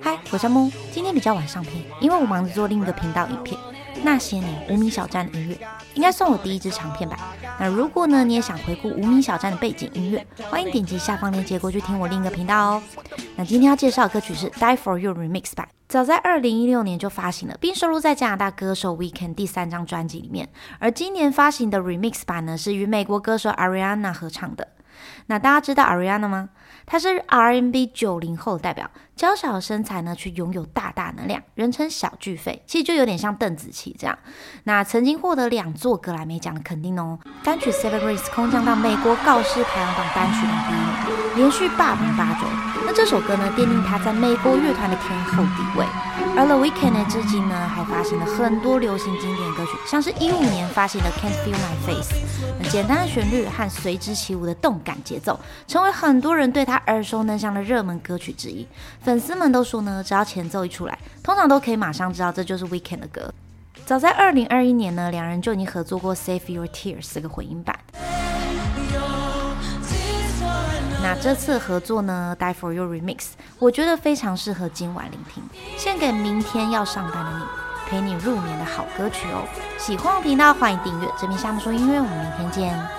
嗨，我叫木，今天比较晚上片，因为我忙着做另一个频道影片《那些年无名小站的音乐》，应该算我第一支长片吧。那如果呢你也想回顾无名小站的背景音乐，欢迎点击下方链接过去听我另一个频道哦。那今天要介绍的歌曲是《Die for You Remix》版，早在二零一六年就发行了，并收录在加拿大歌手 Weekend 第三张专辑里面。而今年发行的 Remix 版呢，是与美国歌手 Ariana 合唱的。那大家知道 Ariana 吗？她是 R&B 九零后的代表，娇小的身材呢，却拥有大大能量，人称小巨肺，其实就有点像邓紫棋这样。那曾经获得两座格莱美奖的肯定哦，单曲《Seven Rays》空降到美国告示排行榜单曲榜第一，连续霸榜八周。那这首歌呢，奠定他在美国乐团的天后地位。而 The Weeknd 呢，至今呢还发行了很多流行经典歌曲，像是一五年发行的《Can't Feel My Face》，那简单的旋律和随之起舞的动感节奏，成为很多人对他耳熟能详的热门歌曲之一。粉丝们都说呢，只要前奏一出来，通常都可以马上知道这就是 Weeknd 的歌。早在二零二一年呢，两人就已经合作过《Save Your Tears》这个混音版。那这次合作呢，《Die for You Remix》，我觉得非常适合今晚聆听，献给明天要上班的你，陪你入眠的好歌曲哦。喜欢我频道，欢迎订阅。这边夏木说音乐，我们明天见。